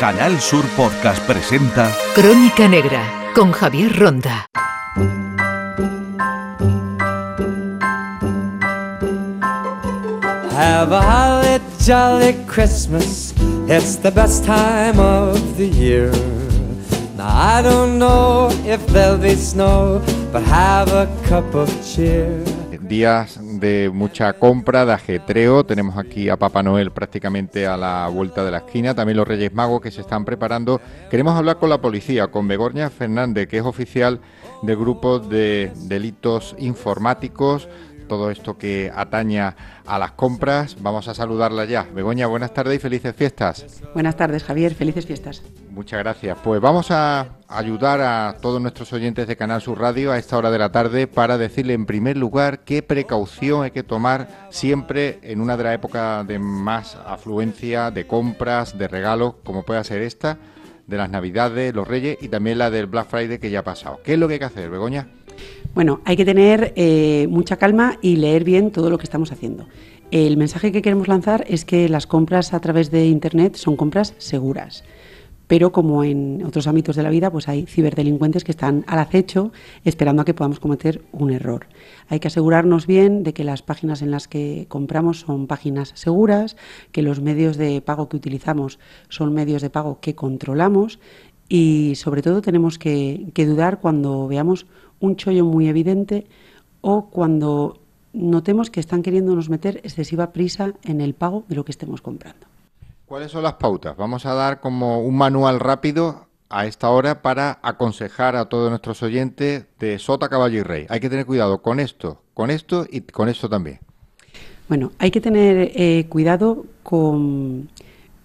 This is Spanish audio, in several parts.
Canal Sur Podcast presenta Crónica Negra con Javier Ronda. Have a holly jolly Christmas. It's the best time of the year. Now I don't know if there'll be snow, but have a cup of cheer. días de mucha compra, de ajetreo. Tenemos aquí a Papá Noel prácticamente a la vuelta de la esquina, también los Reyes Magos que se están preparando. Queremos hablar con la policía, con Begoña Fernández, que es oficial del grupo de delitos informáticos. Todo esto que ataña a las compras. Vamos a saludarla ya. Begoña, buenas tardes y felices fiestas. Buenas tardes, Javier. Felices fiestas. Muchas gracias. Pues vamos a ayudar a todos nuestros oyentes de Canal Sur Radio a esta hora de la tarde para decirle en primer lugar qué precaución hay que tomar siempre en una de las épocas de más afluencia, de compras, de regalos, como pueda ser esta, de las Navidades, los Reyes y también la del Black Friday que ya ha pasado. ¿Qué es lo que hay que hacer, Begoña? Bueno, hay que tener eh, mucha calma y leer bien todo lo que estamos haciendo. El mensaje que queremos lanzar es que las compras a través de Internet son compras seguras. Pero como en otros ámbitos de la vida, pues hay ciberdelincuentes que están al acecho esperando a que podamos cometer un error. Hay que asegurarnos bien de que las páginas en las que compramos son páginas seguras, que los medios de pago que utilizamos son medios de pago que controlamos y sobre todo tenemos que, que dudar cuando veamos un chollo muy evidente o cuando notemos que están queriéndonos meter excesiva prisa en el pago de lo que estemos comprando. ¿Cuáles son las pautas? Vamos a dar como un manual rápido a esta hora para aconsejar a todos nuestros oyentes de Sota, Caballo y Rey. Hay que tener cuidado con esto, con esto y con esto también. Bueno, hay que tener eh, cuidado con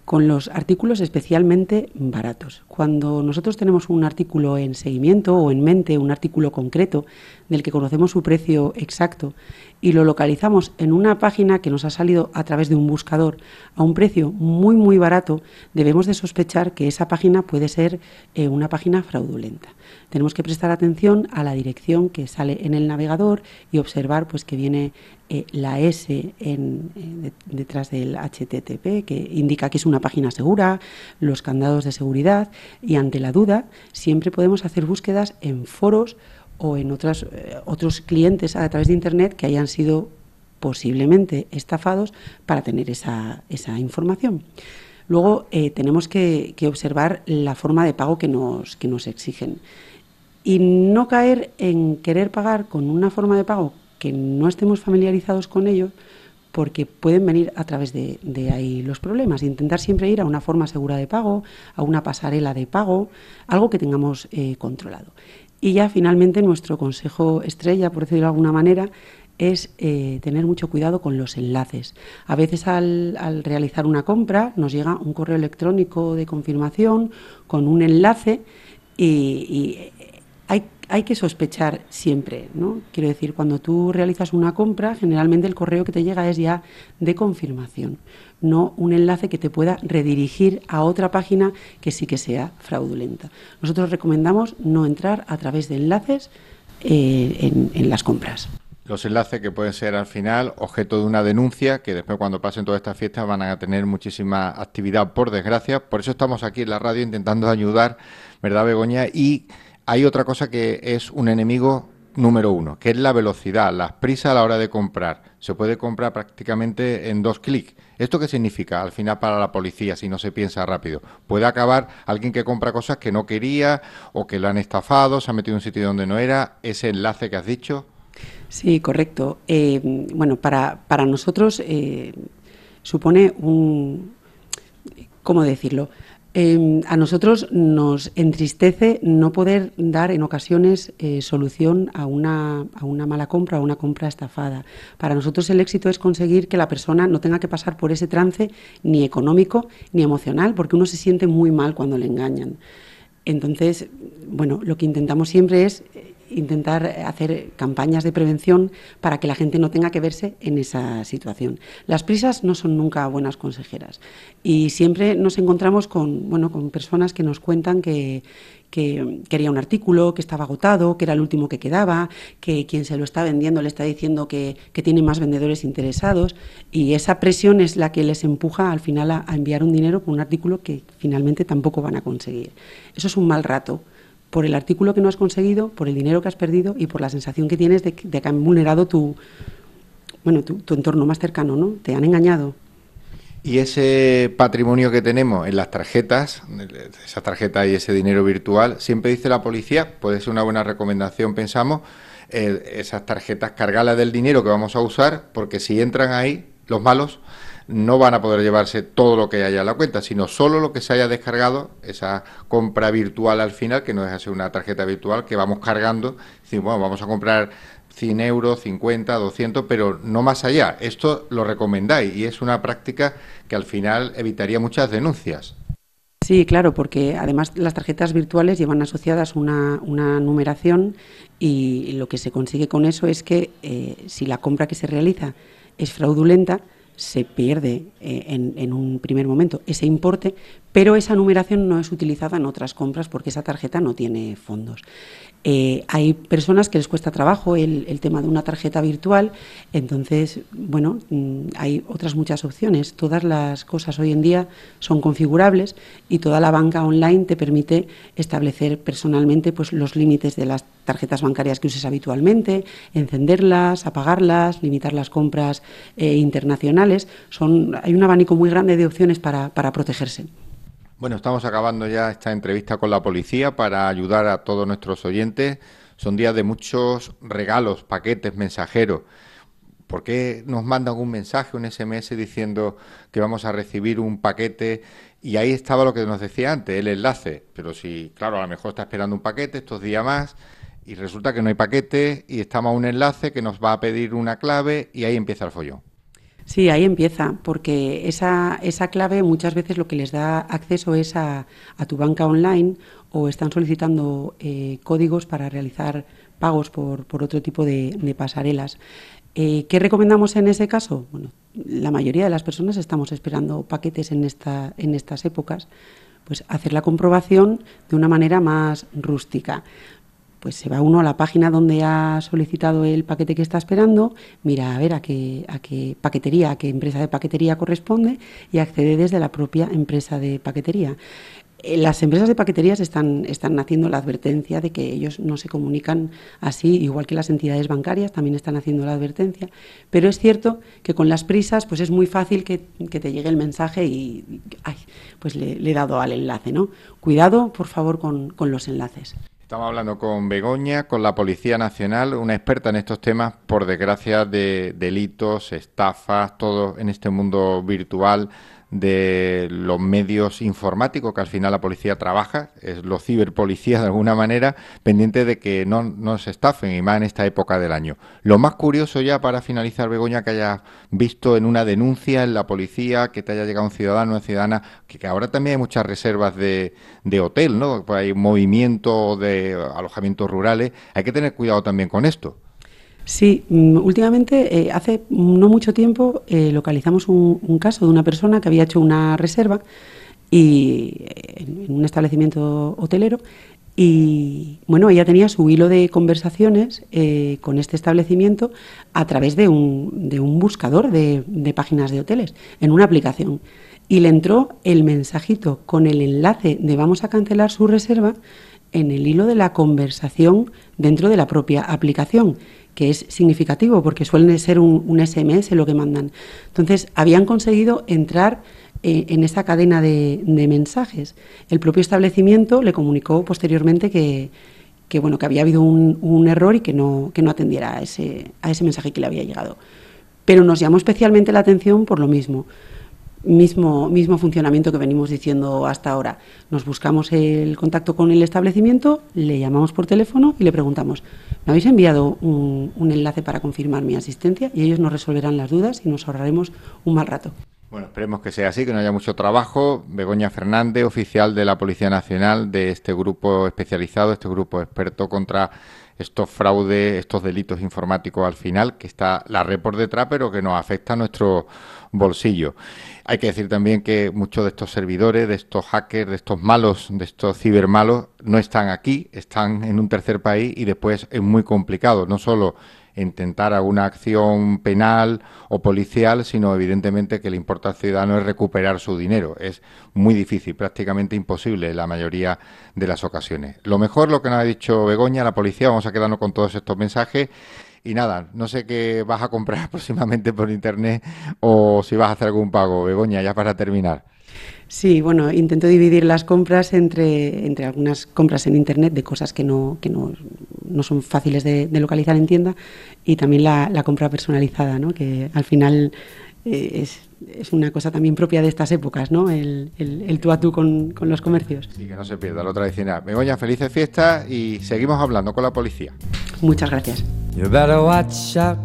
con los artículos especialmente baratos. Cuando nosotros tenemos un artículo en seguimiento o en mente, un artículo concreto del que conocemos su precio exacto y lo localizamos en una página que nos ha salido a través de un buscador a un precio muy muy barato, debemos de sospechar que esa página puede ser eh, una página fraudulenta. Tenemos que prestar atención a la dirección que sale en el navegador y observar pues que viene eh, la S eh, detrás del HTTP, que indica que es una página segura, los candados de seguridad y ante la duda siempre podemos hacer búsquedas en foros o en otras, eh, otros clientes a través de Internet que hayan sido posiblemente estafados para tener esa, esa información. Luego tenemos que, que, observar la forma de pago que nos, que nos exigen y no caer en querer pagar con una forma de pago que no estemos familiarizados con ellos porque pueden venir a través de, ahí los problemas. Intentar siempre ir a una forma segura de pago, a una pasarela de pago, algo que tengamos eh, controlado. Y ya finalmente nuestro consejo estrella, por decirlo de alguna manera, es eh, tener mucho cuidado con los enlaces. A veces al, realizar una compra nos llega un correo electrónico de confirmación con un enlace y hay que sospechar siempre, ¿no? Quiero decir, cuando tú realizas una compra, generalmente el correo que te llega es ya de confirmación, no un enlace que te pueda redirigir a otra página que sí que sea fraudulenta. Nosotros recomendamos no entrar a través de enlaces eh, en, en las compras los enlaces que pueden ser al final objeto de una denuncia, que después cuando pasen todas estas fiestas van a tener muchísima actividad, por desgracia. Por eso estamos aquí en la radio intentando ayudar, ¿verdad, Begoña? Y hay otra cosa que es un enemigo número uno, que es la velocidad, las prisas a la hora de comprar. Se puede comprar prácticamente en dos clics. ¿Esto qué significa al final para la policía si no se piensa rápido? Puede acabar alguien que compra cosas que no quería o que lo han estafado, se ha metido en un sitio donde no era, ese enlace que has dicho. Sí, correcto. Eh, bueno, para, para nosotros eh, supone un, ¿cómo decirlo? Em, a nosotros nos entristece no poder dar en ocasiones eh, solución a una, a una mala compra, a una compra estafada. Para nosotros el éxito es conseguir que la persona no tenga que pasar por ese trance ni económico ni emocional, porque uno se siente muy mal cuando le engañan. Entonces, bueno, lo que intentamos siempre es intentar hacer campañas de prevención para que la gente no tenga que verse en esa situación. Las prisas no son nunca buenas consejeras y siempre nos encontramos con, bueno, con personas que nos cuentan que, que quería un artículo, que estaba agotado, que era el último que quedaba, que quien se lo está vendiendo le está diciendo que, tiene más vendedores interesados y esa presión es la que les empuja al final a, enviar un dinero por un artículo que finalmente tampoco van a conseguir. Eso es un mal rato por el artículo que no has conseguido, por el dinero que has perdido y por la sensación que tienes de, que han vulnerado tu, bueno, tu, entorno más cercano, ¿no? Te han engañado. Y ese patrimonio que tenemos en las tarjetas, esa tarjeta y ese dinero virtual, siempre dice la policía, puede ser una buena recomendación, pensamos, esas tarjetas cargarlas del dinero que vamos a usar, porque si entran ahí, los malos no van a poder llevarse todo lo que haya en la cuenta, sino solo lo que se haya descargado, esa compra virtual al final, que no deja ser una tarjeta virtual, que vamos cargando, bueno, vamos a comprar 100 euros, 50, 200, pero no más allá. Esto lo recomendáis y es una práctica que al final evitaría muchas denuncias. Sí, claro, porque además las tarjetas virtuales llevan asociadas una, numeración y lo que se consigue con eso es que eh, si la compra que se realiza es fraudulenta, se pierde eh, en, en, un primer momento ese importe, pero esa numeración no es utilizada en otras compras porque esa tarjeta no tiene fondos. Eh, hay personas que les cuesta trabajo el, tema de una tarjeta virtual, entonces, bueno, mm, hay otras muchas opciones. Todas las cosas hoy en día son configurables y toda la banca online te permite establecer personalmente pues, los límites de las tarjetas bancarias que uses habitualmente, encenderlas, apagarlas, limitar las compras eh, internacionales. Son, hay un abanico muy grande de opciones para protegerse. Bueno, estamos acabando ya esta entrevista con la policía para ayudar a todos nuestros oyentes. Son días de muchos regalos, paquetes, mensajeros. ¿Por qué nos mandan un mensaje, un SMS diciendo que vamos a recibir un paquete? Y ahí estaba lo que nos decía antes, el enlace. Pero si, claro, a lo mejor está esperando un paquete estos días más y resulta que no hay paquete y estamos a un enlace que nos va a pedir una clave y ahí empieza el follón. Sí, ahí empieza, porque esa, esa clave muchas veces lo que les da acceso es a, tu banca online o están solicitando eh, códigos para realizar pagos por, por otro tipo de, pasarelas. Eh, ¿Qué recomendamos en ese caso? Bueno, la mayoría de las personas estamos esperando paquetes en, esta, en estas épocas, pues hacer la comprobación de una manera más rústica pues se va uno a la página donde ha solicitado el paquete que está esperando, mira a ver a qué, a qué paquetería, a qué empresa de paquetería corresponde y accede desde la propia empresa de paquetería. Eh, las empresas de paqueterías están, están haciendo la advertencia de que ellos no se comunican así, igual que las entidades bancarias también están haciendo la advertencia, pero es cierto que con las prisas pues es muy fácil que, te llegue el mensaje y ay, pues le, he dado al enlace. ¿no? Cuidado, por favor, con, con los enlaces. Estamos hablando con Begoña, con la Policía Nacional, una experta en estos temas, por desgracia, de delitos, estafas, todo en este mundo virtual de los medios informáticos que al final la policía trabaja, es los ciberpolicías de alguna manera, pendiente de que no, no se estafen y más en esta época del año. Lo más curioso ya para finalizar, Begoña, que hayas visto en una denuncia en la policía, que te haya llegado un ciudadano una ciudadana, que, ahora también hay muchas reservas de, de hotel, ¿no? Pues hay movimiento de alojamientos rurales, hay que tener cuidado también con esto. Sí, mm, últimamente, eh, hace no mucho tiempo, eh, localizamos un, caso de una persona que había hecho una reserva eh, en, un establecimiento hotelero y bueno, ella tenía su hilo de conversaciones con este establecimiento a través de un, de un buscador de, páginas de hoteles, en una aplicación. Y le entró el mensajito con el enlace de vamos a cancelar su reserva en el hilo de la conversación dentro de la propia aplicación que es significativo porque suelen ser un, SMS lo que mandan. Entonces, habían conseguido entrar eh, en esa cadena de, mensajes. El propio establecimiento le comunicó posteriormente que, bueno, que había habido un, error y que no, que no atendiera ese, a ese mensaje que le había llegado. Pero nos llamó especialmente la atención por lo mismo mismo, mismo funcionamiento que venimos diciendo hasta ahora. Nos buscamos el contacto con el establecimiento, le llamamos por teléfono y le preguntamos, ¿me habéis enviado un, un enlace para confirmar mi asistencia? Y ellos nos resolverán las dudas y nos ahorraremos un mal rato. Bueno, esperemos que sea así, que no haya mucho trabajo. Begoña Fernández, oficial de la Policía Nacional de este grupo especializado, este grupo experto contra estos fraudes, estos delitos informáticos al final, que está la red por detrás, pero que nos afecta a nuestro bolsillo. Hay que decir también que muchos de estos servidores, de estos hackers, de estos malos, de estos cibermalos, no están aquí, están en un tercer país y después es muy complicado, no solo intentar alguna acción penal o policial, sino evidentemente que le importa al ciudadano es recuperar su dinero. Es muy difícil, prácticamente imposible en la mayoría de las ocasiones. Lo mejor, lo que nos ha dicho Begoña, la policía, vamos a quedarnos con todos estos mensajes. Y nada, no sé qué vas a comprar próximamente por internet o si vas a hacer algún pago. Begoña, ya para terminar. Sí, bueno, intento dividir las compras entre, entre algunas compras en Internet de cosas que no, que no, no son fáciles de, localizar en tienda y también la, compra personalizada, ¿no? que al final eh, es, es, una cosa también propia de estas épocas, ¿no? el, el, el tú a tú con, con, los comercios. Y que no se pierda lo tradicional. Begoña, felices fiestas y seguimos hablando con la policía. Muchas gracias. You better watch out,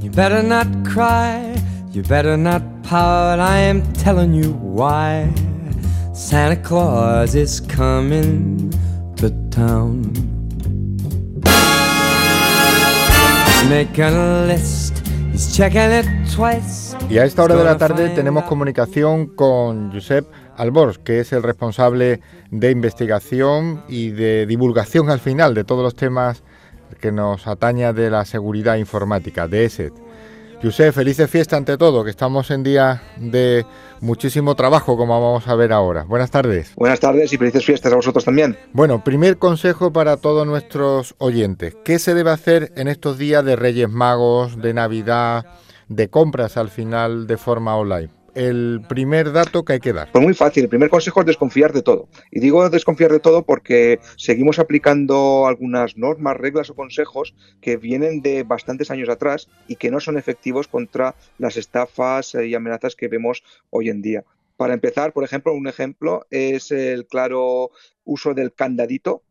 you better not cry. You better not pout, I am telling you why. Santa Claus is coming to town. Making a list, Y a esta hora de la tarde tenemos comunicación con Josep Albors, que es el responsable de investigación y de divulgación al final de todos los temas que nos ataña de la seguridad informática, de ESET. José, felices fiestas ante todo, que estamos en día de muchísimo trabajo, como vamos a ver ahora. Buenas tardes. Buenas tardes y felices fiestas a vosotros también. Bueno, primer consejo para todos nuestros oyentes. ¿Qué se debe hacer en estos días de Reyes Magos, de Navidad, de compras al final de forma online? El primer dato que hay que dar? Pues muy fácil. El primer consejo es desconfiar de todo. Y digo desconfiar de todo porque seguimos aplicando algunas normas, reglas o consejos que vienen de bastantes años atrás y que no son efectivos contra las estafas y amenazas que vemos hoy en día. Para empezar, por ejemplo, un ejemplo es el claro uso del candadito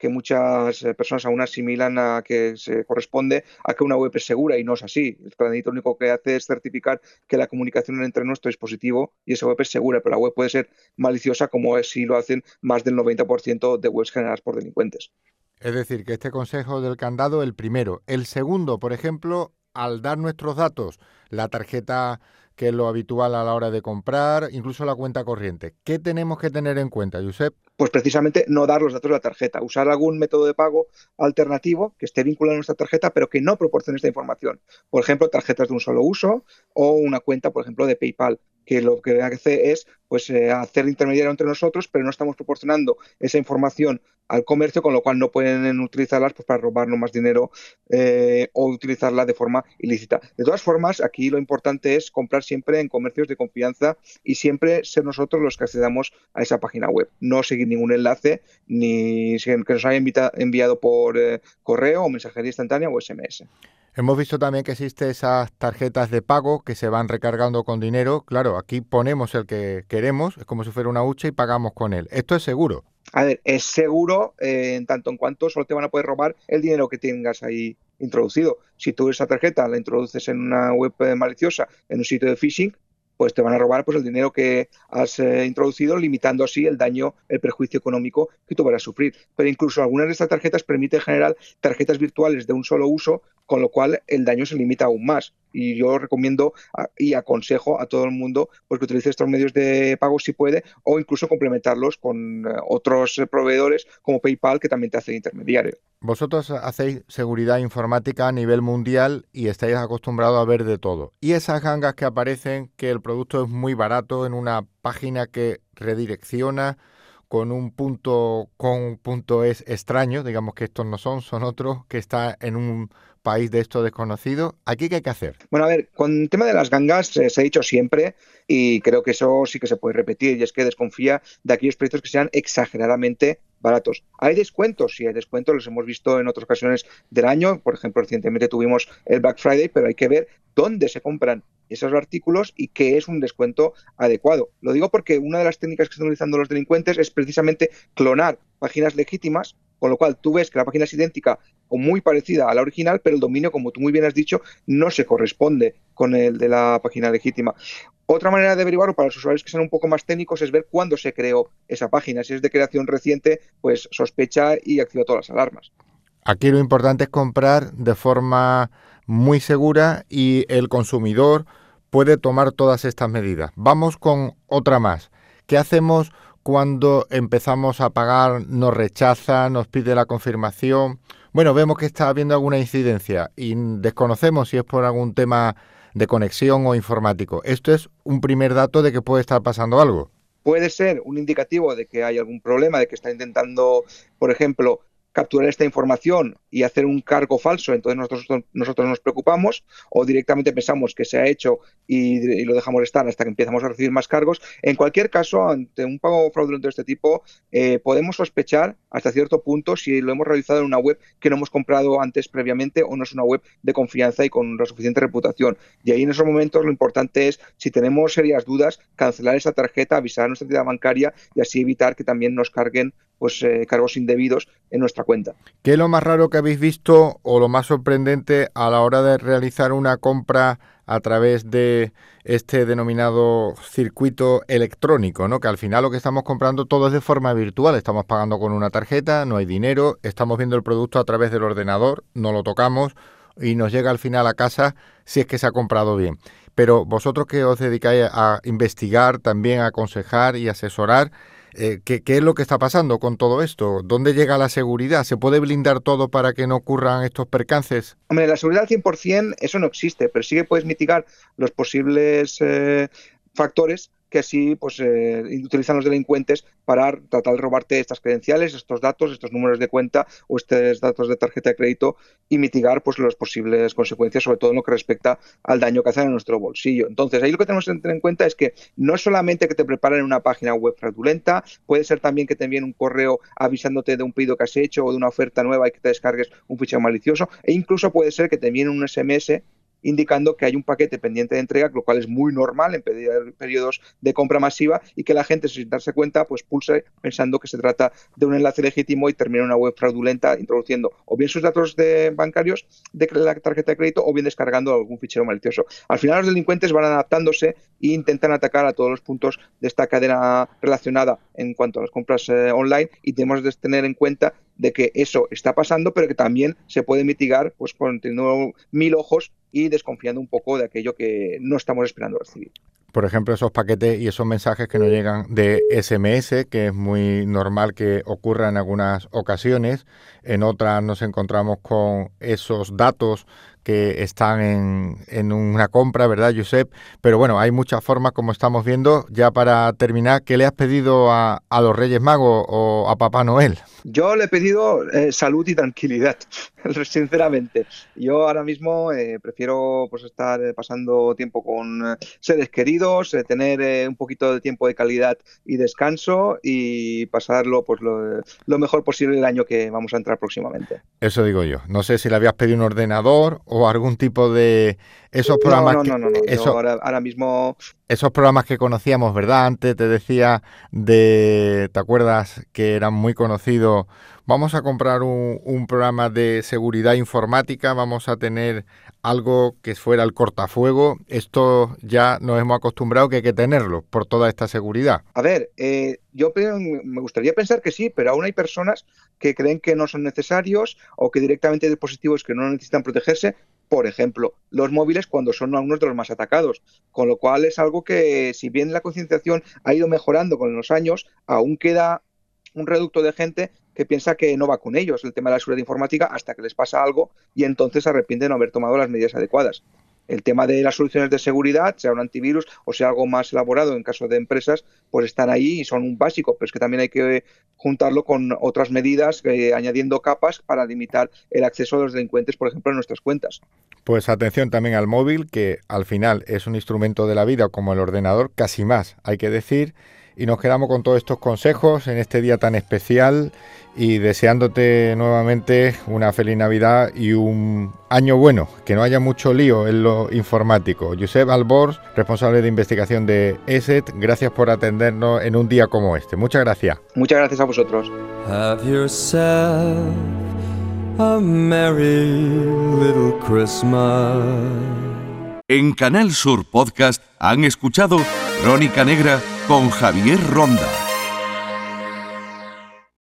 que muchas eh, personas aún asimilan a que se corresponde a que una web es segura y no es así. El candadito lo único que hace es certificar que la comunicación entre nuestro dispositivo y esa web es segura, pero la web puede ser maliciosa como si lo hacen más del 90% de webs generadas por delincuentes. Es decir, que este consejo del candado, el primero. El segundo, por ejemplo, al dar nuestros datos, la tarjeta que es lo habitual a la hora de comprar, incluso la cuenta corriente. ¿Qué tenemos que tener en cuenta, Josep? Pues precisamente no dar los datos de la tarjeta, usar algún método de pago alternativo que esté vinculado a nuestra tarjeta, pero que no proporcione esta información. Por ejemplo, tarjetas de un solo uso o una cuenta, por ejemplo, de PayPal que lo que hace es pues, eh, hacer intermediario entre nosotros, pero no estamos proporcionando esa información al comercio, con lo cual no pueden utilizarlas pues, para robarnos más dinero eh, o utilizarla de forma ilícita. De todas formas, aquí lo importante es comprar siempre en comercios de confianza y siempre ser nosotros los que accedamos a esa página web. No seguir ningún enlace ni que nos haya enviado por eh, correo o mensajería instantánea o SMS. Hemos visto también que existen esas tarjetas de pago que se van recargando con dinero. Claro, aquí ponemos el que queremos, es como si fuera una hucha y pagamos con él. ¿Esto es seguro? A ver, es seguro eh, en tanto en cuanto solo te van a poder robar el dinero que tengas ahí introducido. Si tú esa tarjeta la introduces en una web eh, maliciosa, en un sitio de phishing, pues te van a robar pues el dinero que has eh, introducido, limitando así el daño, el perjuicio económico que tú vas a sufrir. Pero incluso algunas de estas tarjetas permiten generar tarjetas virtuales de un solo uso, con lo cual el daño se limita aún más y yo recomiendo y aconsejo a todo el mundo pues, que utilice estos medios de pago si puede o incluso complementarlos con eh, otros proveedores como PayPal que también te hace intermediario. Vosotros hacéis seguridad informática a nivel mundial y estáis acostumbrados a ver de todo. Y esas gangas que aparecen que el producto es muy barato en una página que redirecciona con un punto con punto es extraño, digamos que estos no son, son otros, que está en un país de esto desconocido. ¿Aquí qué hay que hacer? Bueno, a ver, con el tema de las gangas eh, se ha dicho siempre y creo que eso sí que se puede repetir y es que desconfía de aquellos precios que sean exageradamente baratos. Hay descuentos, sí hay descuentos, los hemos visto en otras ocasiones del año, por ejemplo, recientemente tuvimos el Black Friday, pero hay que ver dónde se compran esos artículos y qué es un descuento adecuado. Lo digo porque una de las técnicas que están utilizando los delincuentes es precisamente clonar páginas legítimas con lo cual tú ves que la página es idéntica o muy parecida a la original, pero el dominio, como tú muy bien has dicho, no se corresponde con el de la página legítima. Otra manera de averiguarlo para los usuarios que sean un poco más técnicos es ver cuándo se creó esa página. Si es de creación reciente, pues sospecha y activa todas las alarmas. Aquí lo importante es comprar de forma muy segura y el consumidor puede tomar todas estas medidas. Vamos con otra más. ¿Qué hacemos cuando empezamos a pagar, nos rechaza, nos pide la confirmación? Bueno, vemos que está habiendo alguna incidencia y desconocemos si es por algún tema de conexión o informático. Esto es un primer dato de que puede estar pasando algo. Puede ser un indicativo de que hay algún problema, de que está intentando, por ejemplo, capturar esta información y hacer un cargo falso, entonces nosotros, nosotros nos preocupamos o directamente pensamos que se ha hecho y, lo dejamos estar hasta que empezamos a recibir más cargos. En cualquier caso, ante un pago fraudulento de este tipo, eh, podemos sospechar hasta cierto punto si lo hemos realizado en una web que no hemos comprado antes previamente o no es una web de confianza y con la suficiente reputación. Y ahí en esos momentos lo importante es, si tenemos serias dudas, cancelar esa tarjeta, avisar a nuestra entidad bancaria y así evitar que también nos carguen pues eh, cargos indebidos en nuestra cuenta. ¿Qué es lo más raro que habéis visto o lo más sorprendente a la hora de realizar una compra a través de este denominado circuito electrónico, ¿no? Que al final lo que estamos comprando todo es de forma virtual, estamos pagando con una tarjeta, no hay dinero, estamos viendo el producto a través del ordenador, no lo tocamos y nos llega al final a casa si es que se ha comprado bien. Pero vosotros que os dedicáis a investigar, también a aconsejar y asesorar, eh, ¿qué, es lo que está pasando con todo esto? ¿Dónde llega la seguridad? ¿Se puede blindar todo para que no ocurran estos percances? Hombre, la seguridad al 100% eso no existe, pero sí que puedes mitigar los posibles eh, factores que así pues, eh, utilizan los delincuentes para tratar de robarte estas credenciales, estos datos, estos números de cuenta o estos datos de tarjeta de crédito y mitigar pues, las posibles consecuencias, sobre todo en lo que respecta al daño que hacen en nuestro bolsillo. Entonces, ahí lo que tenemos que tener en cuenta es que no es solamente que te preparen una página web fraudulenta, puede ser también que te envíen un correo avisándote de un pedido que has hecho o de una oferta nueva y que te descargues un fichero malicioso, e incluso puede ser que te envíen un SMS indicando que hay un paquete pendiente de entrega, lo cual es muy normal en periodos de compra masiva y que la gente, sin darse cuenta, pues pulse pensando que se trata de un enlace legítimo y termina una web fraudulenta introduciendo o bien sus datos de bancarios de la tarjeta de crédito o bien descargando algún fichero malicioso. Al final los delincuentes van adaptándose e intentan atacar a todos los puntos de esta cadena relacionada en cuanto a las compras eh, online y tenemos que tener en cuenta de que eso está pasando, pero que también se puede mitigar pues con teniendo mil ojos y desconfiando un poco de aquello que no estamos esperando recibir. Por ejemplo, esos paquetes y esos mensajes que nos llegan de SMS, que es muy normal que ocurra en algunas ocasiones. En otras nos encontramos con esos datos que están en, en, una compra, ¿verdad, Josep? Pero bueno, hay muchas formas, como estamos viendo. Ya para terminar, ¿qué le has pedido a, a los Reyes Magos o a Papá Noel? Yo le he pedido eh, salud y tranquilidad, sinceramente. Yo ahora mismo eh, prefiero pues estar eh, pasando tiempo con seres queridos, tener un poquito de tiempo de calidad y descanso y pasarlo pues lo, lo, mejor posible el año que vamos a entrar próximamente. Eso digo yo. No sé si le habías pedido un ordenador o algún tipo de esos programas. No, no, no. Eso, ahora, ahora mismo esos programas que conocíamos, ¿verdad? Antes te decía de, ¿te acuerdas que eran muy conocidos? Vamos a comprar un, programa de seguridad informática, vamos a tener algo que fuera el cortafuego. Esto ya nos hemos acostumbrado que hay que tenerlo por toda esta seguridad. A ver, eh, yo me gustaría pensar que sí, pero aún hay personas que creen que no son necesarios o que directamente hay dispositivos que no necesitan protegerse por ejemplo, los móviles cuando son algunos de los más atacados. Con lo cual es algo que, si bien la concienciación ha ido mejorando con los años, aún queda un reducto de gente que piensa que no va con ellos el tema de la seguridad informática hasta que les pasa algo y entonces se arrepienten de no haber tomado las medidas adecuadas. El tema de las soluciones de seguridad, sea un antivirus o sea algo más elaborado en caso de empresas, pues están ahí y son un básico, pero es que también hay que juntarlo con otras medidas, eh, añadiendo capas para limitar el acceso de los delincuentes, por ejemplo, a nuestras cuentas. Pues atención también al móvil, que al final es un instrumento de la vida como el ordenador, casi más, hay que decir. Y nos quedamos con todos estos consejos en este día tan especial y deseándote nuevamente una feliz Navidad y un año bueno, que no haya mucho lío en lo informático. Josep Albors, responsable de investigación de ESET, gracias por atendernos en un día como este. Muchas gracias. Muchas gracias a vosotros. En Canal Sur Podcast han escuchado Crónica Negra con Javier Ronda.